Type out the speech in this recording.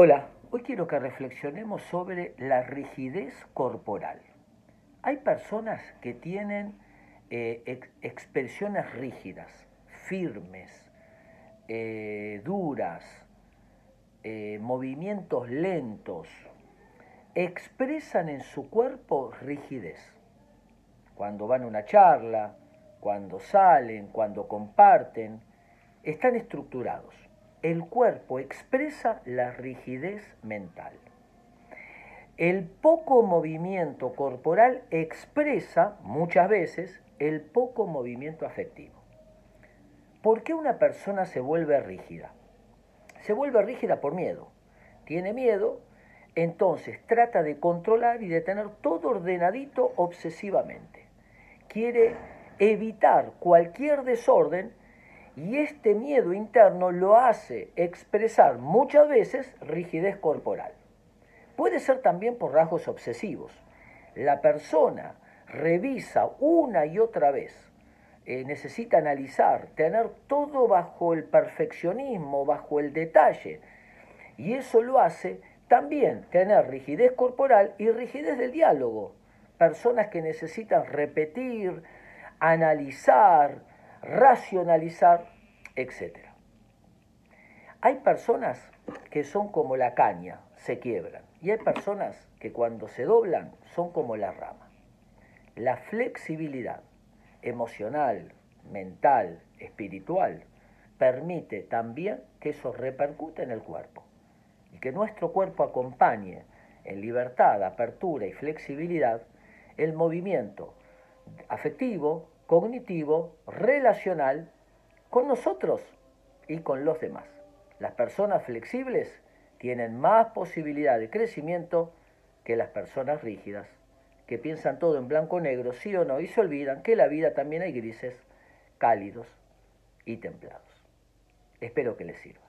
Hola, hoy quiero que reflexionemos sobre la rigidez corporal. Hay personas que tienen eh, expresiones rígidas, firmes, eh, duras, eh, movimientos lentos, expresan en su cuerpo rigidez. Cuando van a una charla, cuando salen, cuando comparten, están estructurados el cuerpo expresa la rigidez mental. El poco movimiento corporal expresa muchas veces el poco movimiento afectivo. ¿Por qué una persona se vuelve rígida? Se vuelve rígida por miedo. Tiene miedo, entonces trata de controlar y de tener todo ordenadito obsesivamente. Quiere evitar cualquier desorden y este miedo interno lo hace expresar muchas veces rigidez corporal. Puede ser también por rasgos obsesivos. La persona revisa una y otra vez, eh, necesita analizar, tener todo bajo el perfeccionismo, bajo el detalle. Y eso lo hace también tener rigidez corporal y rigidez del diálogo. Personas que necesitan repetir, analizar, racionalizar, etc. Hay personas que son como la caña, se quiebran, y hay personas que cuando se doblan son como la rama. La flexibilidad emocional, mental, espiritual, permite también que eso repercute en el cuerpo y que nuestro cuerpo acompañe en libertad, apertura y flexibilidad el movimiento afectivo, cognitivo, relacional con nosotros y con los demás. Las personas flexibles tienen más posibilidad de crecimiento que las personas rígidas, que piensan todo en blanco-negro, sí o no, y se olvidan que en la vida también hay grises, cálidos y templados. Espero que les sirva.